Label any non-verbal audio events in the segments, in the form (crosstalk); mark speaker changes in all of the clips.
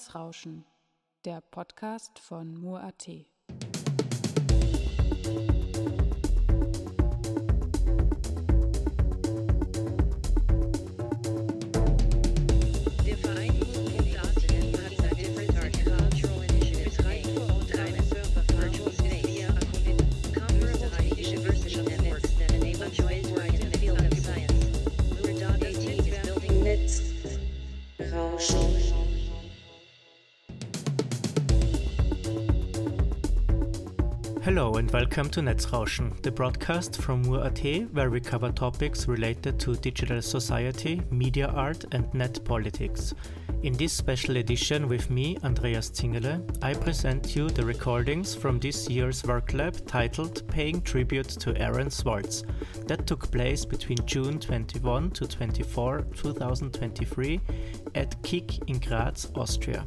Speaker 1: Netzrauschen, der Podcast von Mur.at.
Speaker 2: Hello and welcome to Netzrauschen, the broadcast from Mur.at where we cover topics related to digital society, media art and net politics. In this special edition with me, Andreas Zingele, I present you the recordings from this year's work lab titled Paying Tribute to Aaron Swartz that took place between June 21 to 24, 2023 at KIG in Graz, Austria.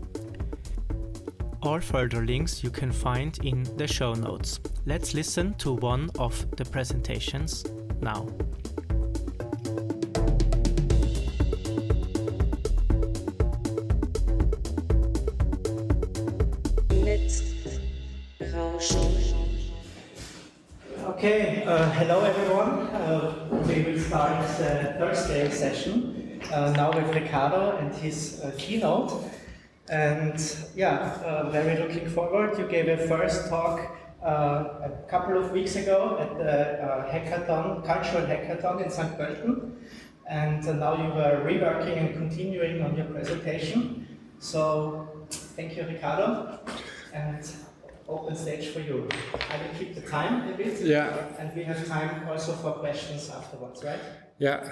Speaker 2: All further links you can find in the show notes. Let's listen to one of the presentations now.
Speaker 3: Okay, uh, hello everyone. Uh, we will start the Thursday session uh, now with Ricardo and his uh, keynote. And yeah, uh, very looking forward. You gave a first talk uh, a couple of weeks ago at the uh, hackathon, cultural hackathon in St. Pölten. And uh, now you are reworking and continuing on your presentation. So thank you, Ricardo. And open stage for you. I will keep the time a bit.
Speaker 4: Yeah.
Speaker 3: And we have time also for questions afterwards, right?
Speaker 4: Yeah,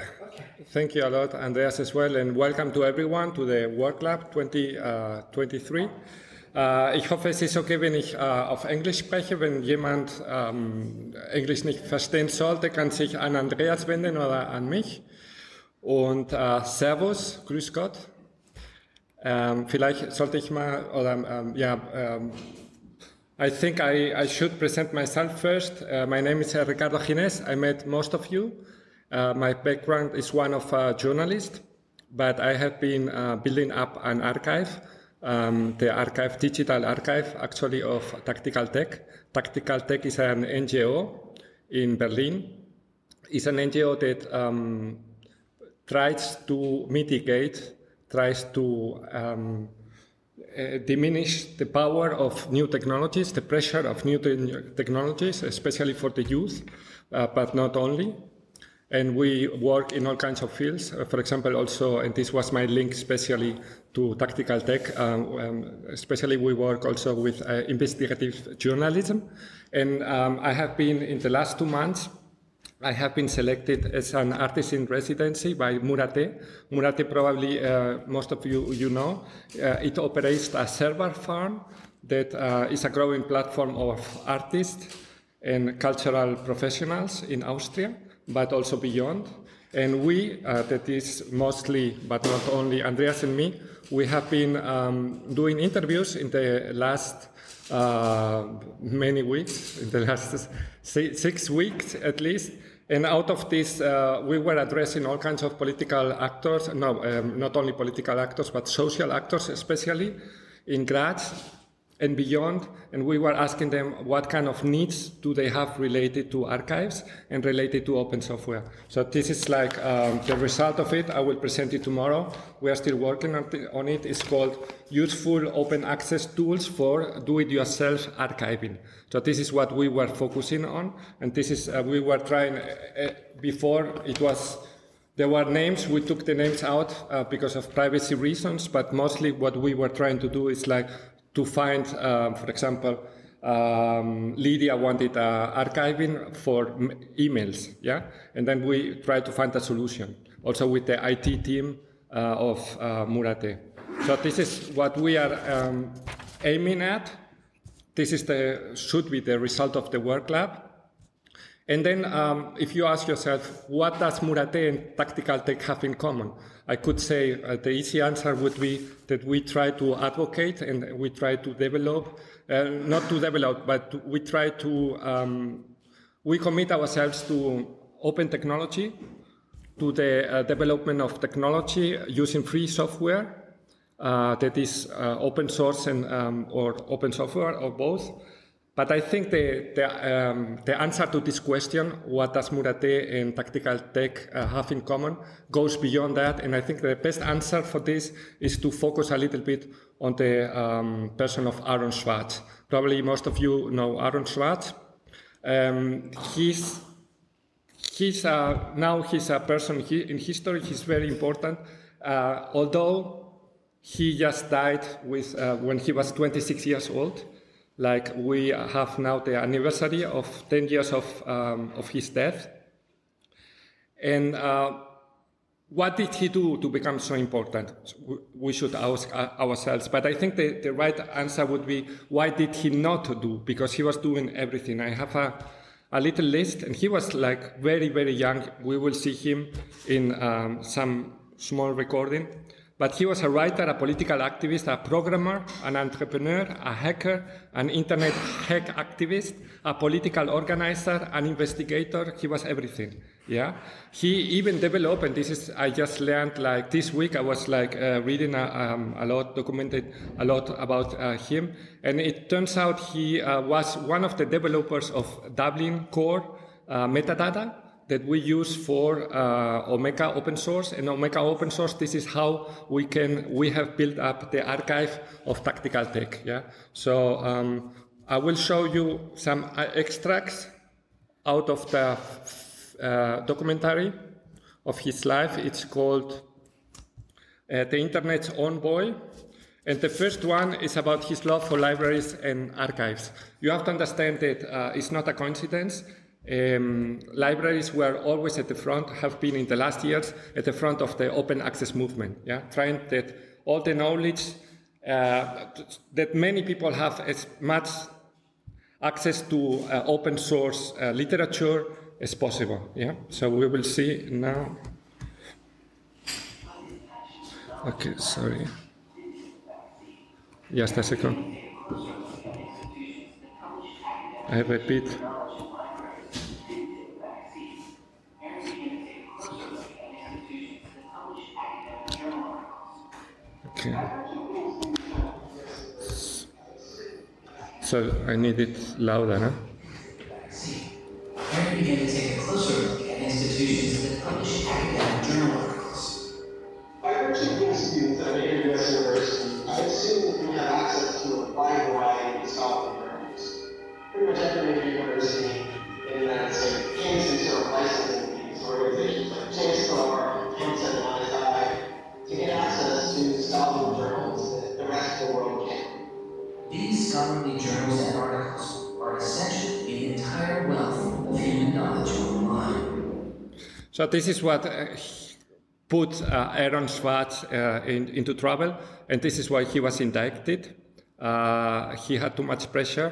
Speaker 4: thank you a lot, Andreas, as well, and welcome to everyone to the Work Lab 2023. Äh, ich hoffe, es ist okay, wenn ich äh, auf Englisch spreche. Wenn jemand ähm, Englisch nicht verstehen sollte, kann sich an Andreas wenden oder an mich. Und äh, Servus, Grüß Gott. Ähm, vielleicht sollte ich mal, oder ähm, ja, I think I, I should present myself first. Uh, my name is uh, Ricardo Gines. I met most of you. Uh, my background is one of a journalist, but I have been uh, building up an archive, um, the archive, digital archive, actually of Tactical Tech. Tactical Tech is an NGO in Berlin. It's an NGO that um, tries to mitigate, tries to um, uh, diminish the power of new technologies, the pressure of new te- technologies, especially for the youth, uh, but not only. And we work in all kinds of fields. Uh, for example, also, and this was my link especially to tactical tech, um, um, especially we work also with uh, investigative journalism. And um, I have been in the last two months I have been selected as an artist in residency by Mur.at. Mur.at, probably uh, most of you you know, uh, it operates a server farm that uh, is a growing platform of artists and cultural professionals in Austria, but also beyond. And we, uh, that is mostly, but not only Andreas and me, we have been um, doing interviews in the last uh, many weeks, in the last six weeks at least. And out of this, uh, we were addressing all kinds of political actors, no, um, not only political actors, but social actors, especially in Graz. And beyond. And we were asking them what kind of needs do they have related to archives and related to open software. So this is like um, the result of it. I will present it tomorrow. We are still working on, it. It's called Useful Open Access Tools for Do-It-Yourself Archiving. So this is what we were focusing on, and this is uh, we were trying uh, uh, before it was there were names, we took the names out uh, because of privacy reasons, but mostly what we were trying to do is like to find, um, for example, um, Lydia wanted uh, archiving for emails, yeah? And then we tried to find a solution, also with the IT team uh, of uh, Mur.at. So this is what we are um, aiming at. This is the, should be the result of the work lab. And then, um, if you ask yourself, what does Mur.at and Tactical Tech have in common? I could say uh, the easy answer would be that we try to advocate and we try to develop, uh, not to develop, but we try to, um, we commit ourselves to open technology, to the uh, development of technology using free software uh, that is uh, open source and um, or open software or both. But I think the, the, um, the answer to this question, what does Mur.at and Tactical Tech uh, have in common, goes beyond that. And I think the best answer for this is to focus a little bit on the um, person of Aaron Schwartz. Probably most of you know Aaron Schwartz. Um, he's he's uh, now he's a person in history. He's very important. Uh, although he just died with uh, when he was 26 years old like we have now the anniversary of 10 years of, um, of his death. And uh, what did he do to become so important? We should ask ourselves. But I think the, the right answer would be, why did he not do? Because he was doing everything. I have a, a little list, and he was like very, very young. We will see him in um, some small recording. But he was a writer, a political activist, a programmer, an entrepreneur, a hacker, an internet hack activist, a political organizer, an investigator. He was everything. Yeah. He even developed, and this is I just learned like this week. I was like uh, reading a, um, a, lot, documented a lot about uh, him, and it turns out he uh, was one of the developers of Dublin Core uh, metadata that we use for uh, Omeka open source. And Omeka open source, this is how we can, we have built up the archive of tactical tech. Yeah. So um, I will show you some uh, extracts out of the uh, documentary of his life. It's called uh, The Internet's Own Boy. And the first one is about his love for libraries and archives. You have to understand that uh, it's not a coincidence um, libraries were always at the front, have been in the last years at the front of the open access movement, yeah? trying that all the knowledge uh, that many people have as much access to uh, open source uh, literature as possible. Yeah, so we will see now. Okay, sorry. Just a second. I repeat. Okay. So I need it louder, huh?
Speaker 5: We're to take a closer
Speaker 4: So this is what uh, put uh, Aaron Schwartz uh, in, into trouble, and this is why he was indicted. He had too much pressure,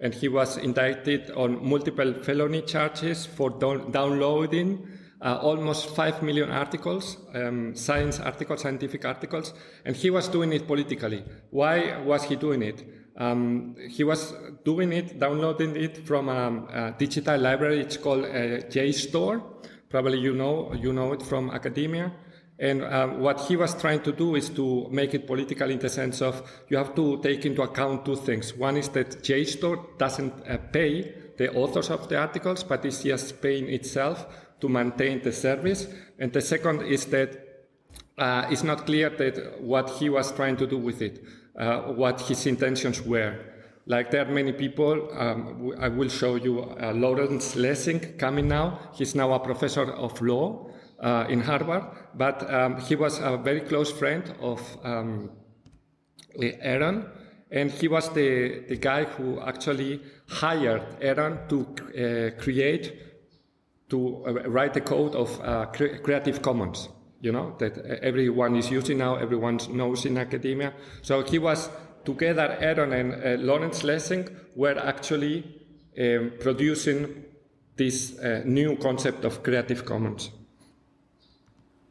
Speaker 4: and he was indicted on multiple felony charges for down- downloading uh, almost 5 million articles, um, science articles, scientific articles, and he was doing it politically. Why was he doing it? Um, he was doing it, downloading it from um, a digital library. It's called uh, JSTOR. Probably you know you know it from academia, And um, what he was trying to do is to make it political in the sense of you have to take into account two things. One is that JSTOR doesn't uh, pay the authors of the articles, but is just paying itself to maintain the service. And the second is that uh, it's not clear that what he was trying to do with it, uh, what his intentions were. Like there are many people, um, I will show you uh, Lawrence Lessig coming now. He's now a professor of law uh, in Harvard, but um, he was a very close friend of um, Aaron, and he was the, the guy who actually hired Aaron to uh, create, to uh, write the code of uh, Cre- Creative Commons, you know, that everyone is using now, everyone knows in academia. So he was, together, Aaron and uh, Lawrence Lessig were actually um, producing this uh, new concept of Creative Commons.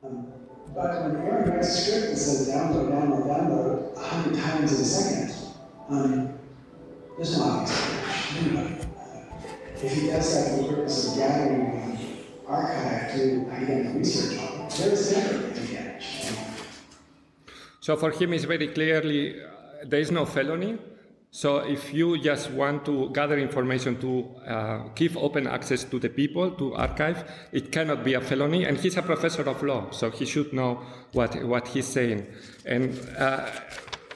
Speaker 6: But when Aaron writes a script that says download, download, download hundred times in a second, um, there's no obvious. Uh, if he does that for the purpose of gathering um, archive to academic research on it, there is never an advantage. Um,
Speaker 4: So for him, it's very clearly there is no felony. So if you just want to gather information to uh, give open access to the people to archive, it cannot be a felony. And he's a professor of law, so he should know what what he's saying. And uh,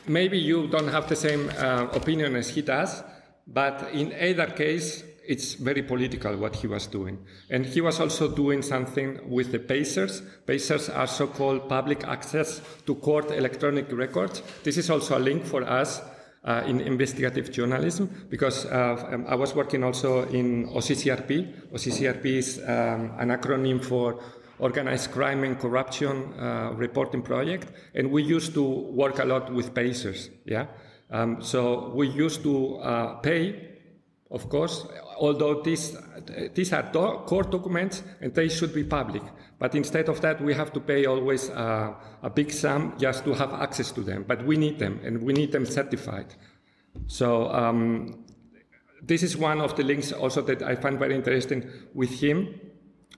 Speaker 4: maybe you don't have the same uh, opinion as he does, but in either case, it's very political what he was doing. And he was also doing something with the PACERs. PACERs are so-called public access to court electronic records. This is also a link for us uh, in investigative journalism because uh, um, I was working also in OCCRP. OCCRP is um, an acronym for Organized Crime and Corruption uh, Reporting Project, and we used to work a lot with PACERs. Yeah, um, so we used to uh, pay of course, although these, these are do- court documents and they should be public. But instead of that, we have to pay always uh, a big sum just to have access to them. But we need them and we need them certified. So um, this is one of the links also that I find very interesting with him,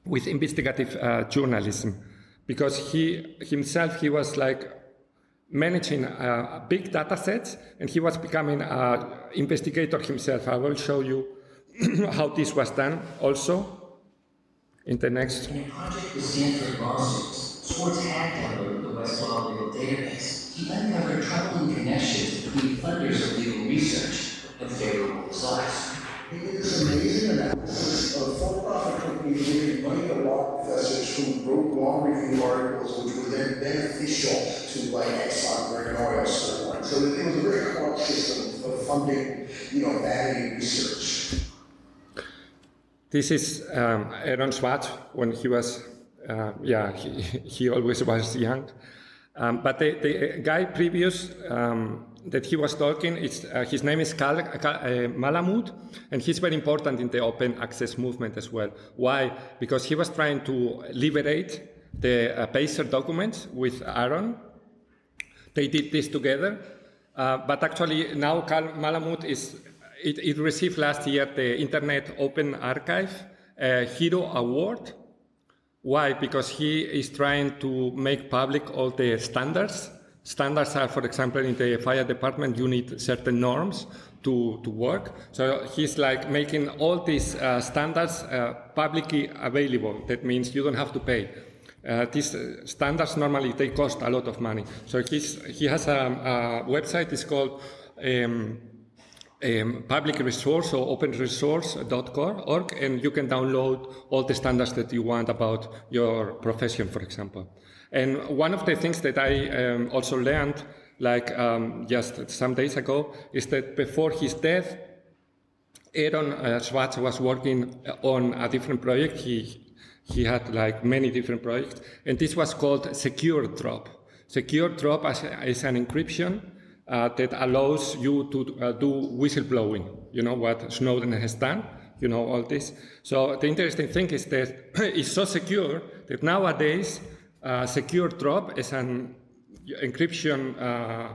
Speaker 4: with investigative uh, journalism, because he himself he was like managing uh, big data sets and he was becoming an investigator himself. I will show you (clears throat) how this was done also in the next.
Speaker 5: In a project with Stanford lawsuits, Swartz had downloaded the Westlaw legal database. He uncovered troubling connections between funders of legal research and favorable results.
Speaker 6: He did this amazing analysis of for-profit companies giving money to law professors who wrote law review articles which were then beneficial to like Exxon or an oil story. So it was a very corrupt system of funding, you know, research.
Speaker 4: This is um, Aaron Schwartz when he was, uh, yeah, he, he always was young. Um, but the, the guy previous um, that he was talking, uh, his name is Carl uh, Malamud, and he's very important in the open access movement as well. Why? Because he was trying to liberate the uh, PACER documents with Aaron. They did this together, uh, but actually now Carl Malamud is, it, it received last year the Internet Open Archive uh, Hero Award. Why? Because he is trying to make public all the standards. Standards are, for example, in the fire department, you need certain norms to, to work. So he's like making all these uh, standards uh, publicly available. That means you don't have to pay. Uh, these uh, standards normally they cost a lot of money. So he's, he has a, a website. It's called um, um, public resource or openresource.org, and you can download all the standards that you want about your profession, for example. And one of the things that I um, also learned, like um, just some days ago, is that before his death, Aaron uh, Swartz was working on a different project. He he had like many different projects, and this was called Secure Drop. Secure Drop is, an encryption uh, that allows you to uh, do whistleblowing. You know what Snowden has done. You know all this. So the interesting thing is that (clears throat) it's so secure that nowadays uh, Secure Drop is an encryption uh,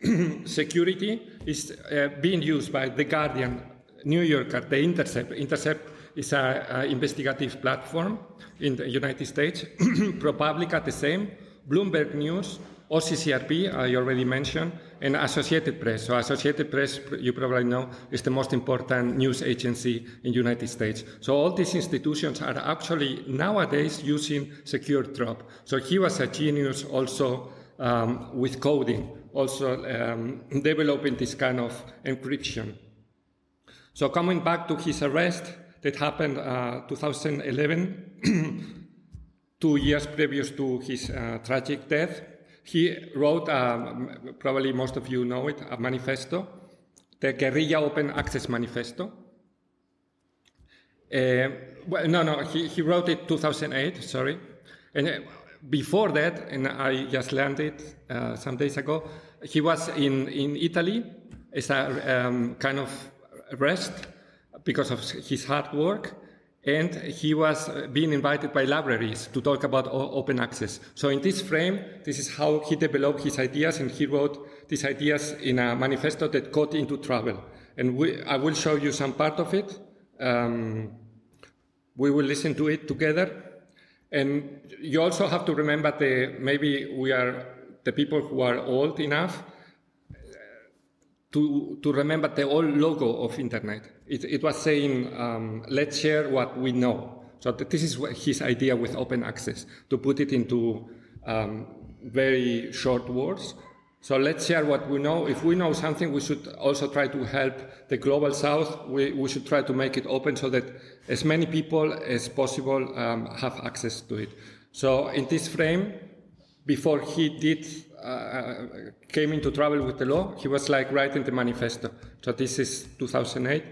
Speaker 4: (clears throat) security is uh, being used by the Guardian, New Yorker, the Intercept. Intercept is an investigative platform in the United States. (clears throat) ProPublica the same. Bloomberg News, OCCRP, I already mentioned, and Associated Press. So Associated Press, you probably know, is the most important news agency in the United States. So all these institutions are actually nowadays using secure drop. So he was a genius also um, with coding, also um, developing this kind of encryption. So coming back to his arrest that happened uh, 2011, (clears throat) two years previous to his uh, tragic death, he wrote, um, probably most of you know it, a manifesto, the Guerrilla Open Access Manifesto. Uh, well, no, no, he, he wrote it 2008, sorry. And uh, before that, and I just learned it uh, some days ago, he was in, in Italy as a um, kind of rest because of his hard work and he was being invited by libraries to talk about open access. So in this frame, this is how he developed his ideas, and he wrote these ideas in a manifesto that got into trouble. And we, I will show you some part of it. Um, we will listen to it together. And you also have to remember that maybe we are the people who are old enough to, to remember the old logo of internet. It, it was saying, um, let's share what we know. So this is his idea with open access, to put it into um, very short words. So let's share what we know. If we know something, we should also try to help the global south. We, we should try to make it open so that as many people as possible um, have access to it. So in this frame, before he did uh, came into trouble with the law, he was like writing the manifesto. So this is 2008,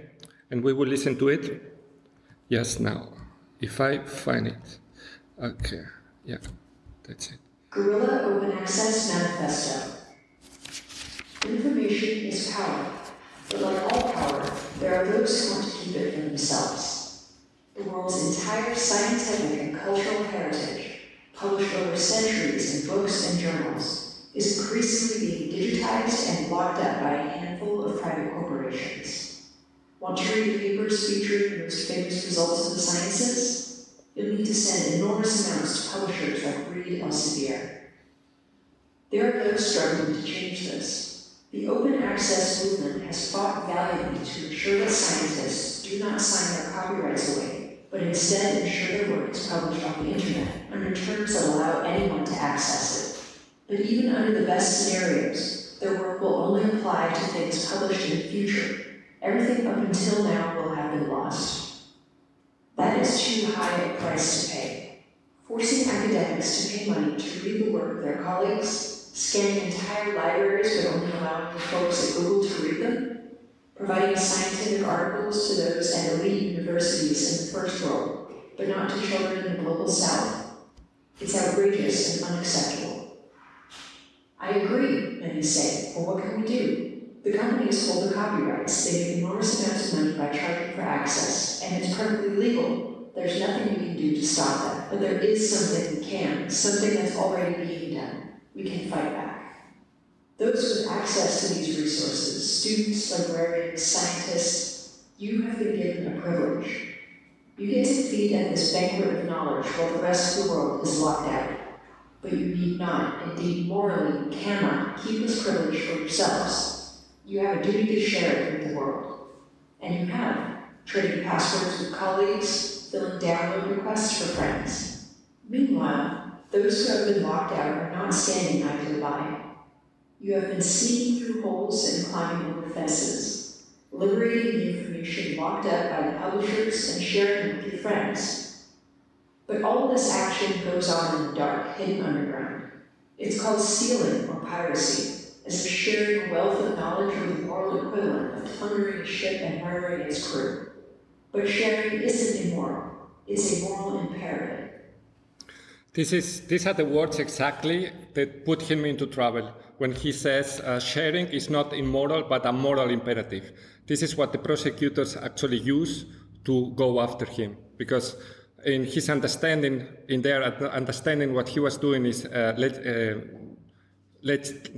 Speaker 4: and we will listen to it. Yes, now, if I find it. Okay, yeah, that's it.
Speaker 7: Guerrilla Open Access Manifesto. Information is power, but like all power, there are those who want to keep it for themselves. The world's entire scientific and cultural heritage, published over centuries in books and journals, is increasingly being digitized and locked up by a handful of private corporations. Read papers featuring the most famous results of the sciences? You'll need to send enormous amounts to publishers like Reed Elsevier. There are those struggling to change this. The open access movement has fought valiantly to ensure that scientists do not sign their copyrights away, but instead ensure their work is published on the internet under terms that allow anyone to access it. But even under the best scenarios, their work will only apply to things published in the future. Everything up until now will have been lost. That is too high a price to pay. Forcing academics to pay money to read the work of their colleagues, scanning entire libraries but only allowing folks at Google to read them, providing scientific articles to those at elite universities in the first world, but not to children in the global south. It's outrageous and unacceptable. I agree, many say. Well, what can we do? The companies hold the copyrights. They make enormous amounts of money by charging for access, and it's perfectly legal. There's nothing we can do to stop that. But there is something we can, something that's already being done. We can fight back. Those with access to these resources, students, librarians, scientists, you have been given a privilege. You get to feed at this banquet of knowledge while the rest of the world is locked out but you need not, indeed morally cannot, keep this privilege for yourselves. You have a duty to share it with the world. And you have, trading passwords with colleagues, filling download requests for friends. Meanwhile, those who have been locked out are not standing idly by. You have been sneaking through holes and climbing over fences, liberating the information locked up by the publishers and sharing it with your friends but all this action goes on in the dark, hidden underground. It's called stealing or piracy, as if sharing wealth of knowledge with the moral equivalent of plundering a ship and murdering its crew. But sharing isn't immoral, it's a moral imperative.
Speaker 4: This is, these are the words exactly that put him into trouble when he says uh, sharing is not immoral but a moral imperative. This is what the prosecutors actually use to go after him because in his understanding, in their understanding, what he was doing is uh, let, uh, let,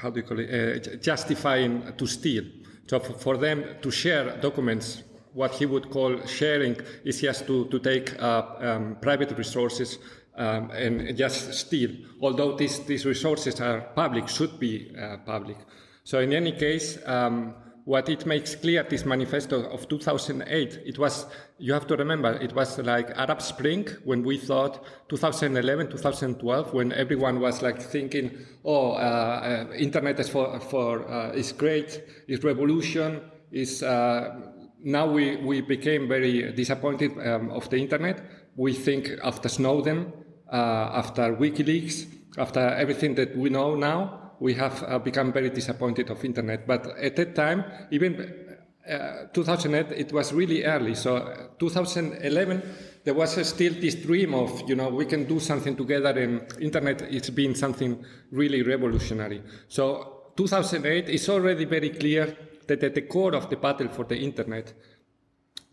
Speaker 4: how do you call it, uh, justifying to steal. So for them to share documents, what he would call sharing is just to, to take uh, um, private resources um, and just steal. Although these, these resources are public, should be uh, public. So in any case, um, what it makes clear, this manifesto of 2008, it was, you have to remember, it was like Arab Spring when we thought 2011, 2012, when everyone was like thinking, oh, uh, uh, internet is for, for uh, is great, is revolution, is, uh, now we, we became very disappointed um, of the internet. We think after Snowden, uh, after WikiLeaks, after everything that we know now, we have uh, become very disappointed of internet. But at that time, even uh, 2008, it was really early. So uh, 2011, there was still this dream of, you know, we can do something together and internet is being something really revolutionary. So 2008 is already very clear that at the core of the battle for the internet,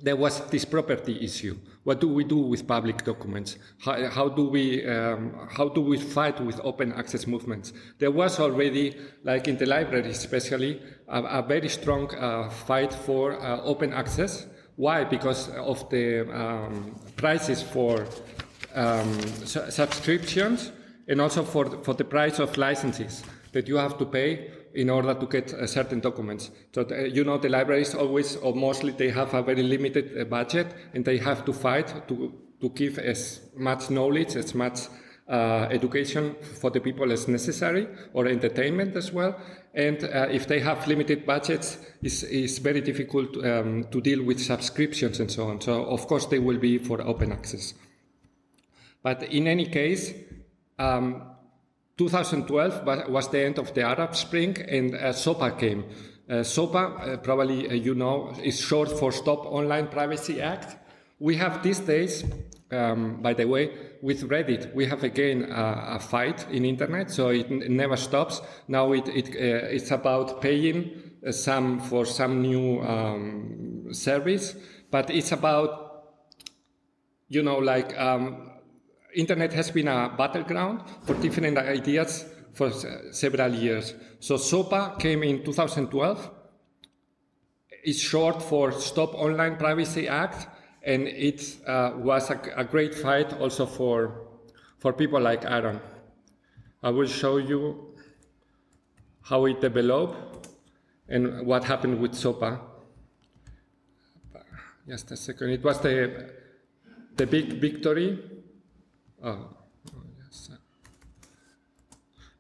Speaker 4: there was this property issue. What do we do with public documents? How, how do we um, how do we fight with open access movements? There was already, like in the library especially, a, a very strong uh, fight for uh, open access. Why? Because of the um, prices for um, su subscriptions and also for the, for the price of licenses that you have to pay in order to get uh, certain documents. So, the, you know, the libraries always or mostly they have a very limited uh, budget and they have to fight to, to give as much knowledge, as much uh, education for the people as necessary or entertainment as well. And uh, if they have limited budgets, it's, it's very difficult um, to deal with subscriptions and so on. So, of course, they will be for open access. But in any case, um, 2012 was the end of the Arab Spring and uh, SOPA came. Uh, SOPA, uh, probably uh, you know, is short for Stop Online Privacy Act. We have these days, um, by the way, with Reddit, we have again a fight in internet, so it, it never stops. Now it, it uh, it's about paying some for some new um, service, but it's about, you know, like um, internet has been a battleground for different ideas for several years. So SOPA came in 2012. It's short for Stop Online Privacy Act, and it uh, was a, a, great fight also for, for people like Aaron. I will show you how it developed and what happened with SOPA. Just a second. It was the, the big victory Oh, oh yes.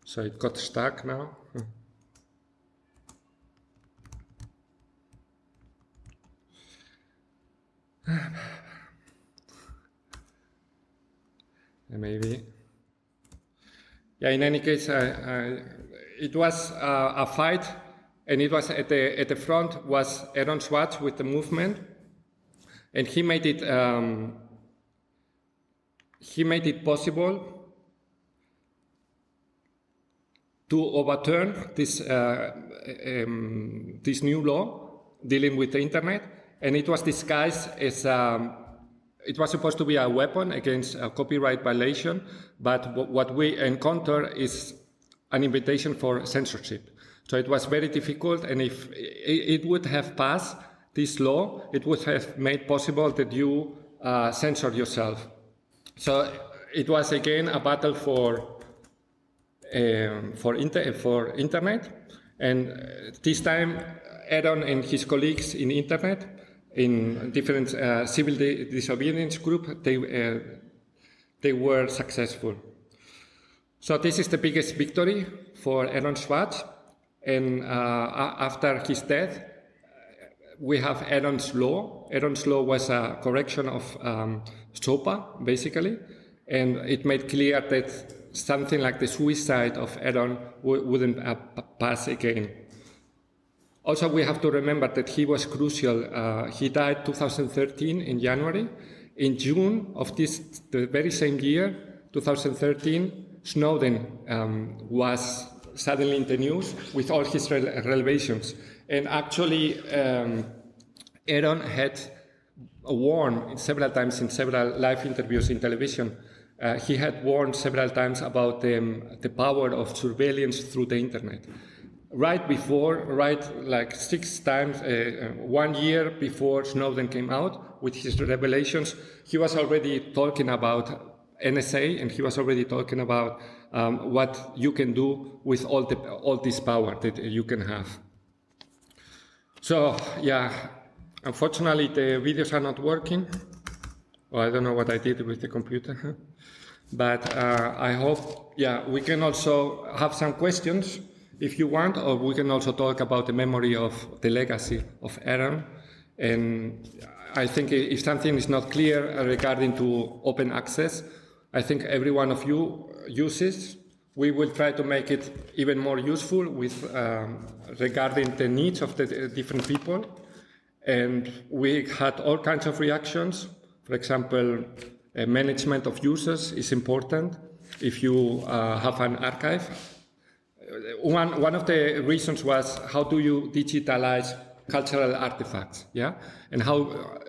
Speaker 4: So it got stuck now. (sighs) Maybe. Yeah, in any case, it was uh, a fight, and it was at the, at the front was Aaron Swartz with the movement, and he made it um, he made it possible to overturn this, uh, um, this new law dealing with the internet, and it was disguised as um, it was supposed to be a weapon against a copyright violation, but what we encounter is an invitation for censorship. So it was very difficult, and if it would have passed this law, it would have made possible that you uh, censor yourself. So it was again a battle for um, for, inter for internet, and this time Aaron and his colleagues in internet, in different uh, civil disobedience group, they uh, they were successful. So this is the biggest victory for Aaron Schwartz, and uh, after his death, we have Aaron's law. Aaron's law was a correction of um, SOPA, basically, and it made clear that something like the suicide of Aaron wouldn't uh, pass again. Also, we have to remember that he was crucial. Uh, he died 2013 in January. In June of this, the very same year, 2013, Snowden um, was suddenly in the news with all his revelations. And actually, um, Aaron had warned several times in several live interviews in television. Uh, he had warned several times about um, the power of surveillance through the internet. Right before, right like six times, uh, uh, one year before Snowden came out with his revelations, he was already talking about NSA, and he was already talking about um, what you can do with all the all this power that you can have. So yeah, unfortunately the videos are not working. Well, I don't know what I did with the computer, but uh, I hope yeah we can also have some questions if you want, or we can also talk about the memory of the legacy of Aaron. And I think if something is not clear regarding to open access, I think every one of you uses. We will try to make it even more useful with um, regarding the needs of the different people. And we had all kinds of reactions. For example, uh, management of users is important. If you uh, have an archive, one, one of the reasons was how do you digitalize cultural artifacts, yeah? And how uh,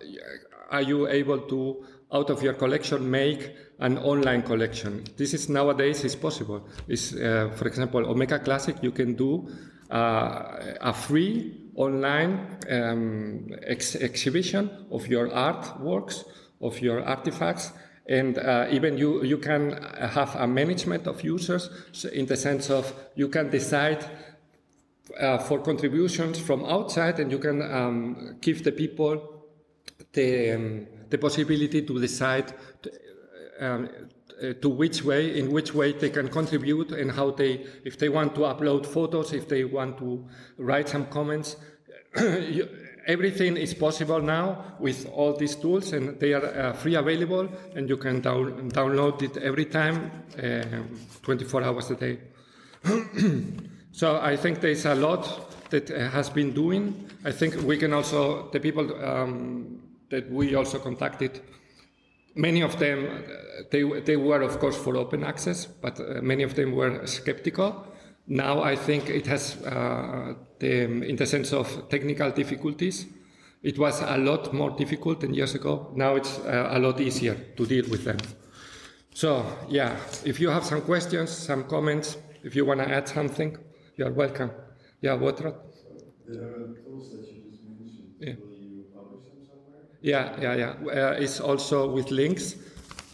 Speaker 4: are you able to, out of your collection, make an online collection? This is nowadays is possible. Is uh, for example, Omeka Classic, you can do uh, a free online um, ex exhibition of your artworks, of your artifacts, and uh, even you, you can have a management of users in the sense of you can decide uh, for contributions from outside and you can um, give the people the, um, the possibility to decide to, um, uh, to which way, in which way they can contribute and how they, if they want to upload photos, if they want to write some comments. (coughs) you, everything is possible now with all these tools and they are uh, free available and you can down, download it every time uh, 24 hours a day (coughs) so i think there's a lot that uh, has been doing i think we can also the people um, that we also contacted many of them uh, they, they were of course for open access but uh, many of them were skeptical now I think it has, uh, the, in the sense of technical difficulties, it was a lot more difficult than years ago. Now it's uh, a lot easier to deal with them. So yeah, if you have some questions, some comments, if you want to add something, you are welcome. Yeah, what?
Speaker 8: The tools that you just mentioned,
Speaker 4: Yeah.
Speaker 8: will you publish them somewhere?
Speaker 4: Yeah, yeah, yeah. Uh, it's also with links.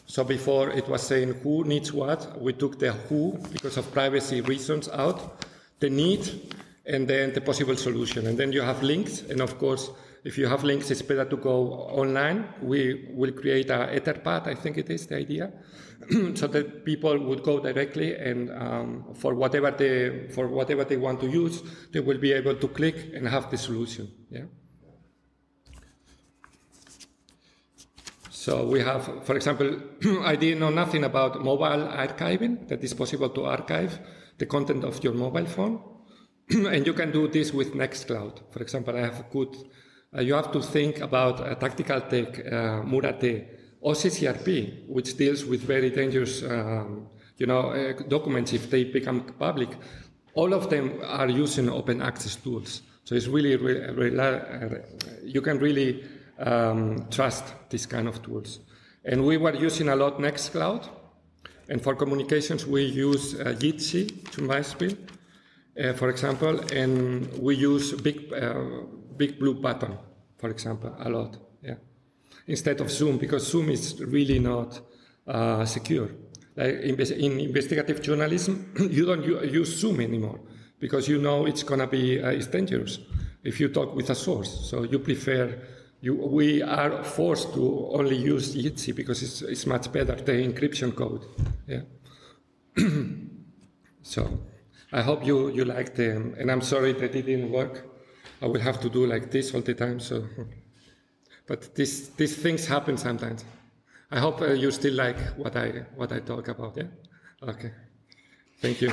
Speaker 4: So before it was saying who needs what, we took the who because of privacy reasons out, the need, and then the possible solution. And then you have links, and of course, if you have links, it's better to go online. We will create a Etherpad, I think it is the idea, (clears throat) so that people would go directly and um, for whatever they for whatever they want to use, they will be able to click and have the solution. Yeah. So we have, for example, (clears throat) I didn't know nothing about mobile archiving, that is possible to archive the content of your mobile phone. (clears throat) and you can do this with Nextcloud. For example, I have a good, uh, you have to think about a tactical tech, uh, Mur.at, OCCRP, which deals with very dangerous, um, you know, uh, documents if they become public. All of them are using open access tools. So it's really, really, really uh, you can really um, trust these kind of tools. And we were using a lot Nextcloud, and for communications we use uh, Jitsi to Beispiel, uh, for example, and we use Big uh, Big Blue Button, for example, a lot. Yeah, instead of Zoom because Zoom is really not uh, secure. Like in, in investigative journalism, (clears throat) you don't use Zoom anymore because you know it's gonna be uh, it's dangerous if you talk with a source. So you prefer you, we are forced to only use Jitsi because it's, it's much better, the encryption code. Yeah. (clears throat) so I hope you, you like them, and I'm sorry that it didn't work. I will have to do like this all the time. So, but this, these things happen sometimes. I hope uh, you still like what I what I talk about. Yeah. Okay. Thank you.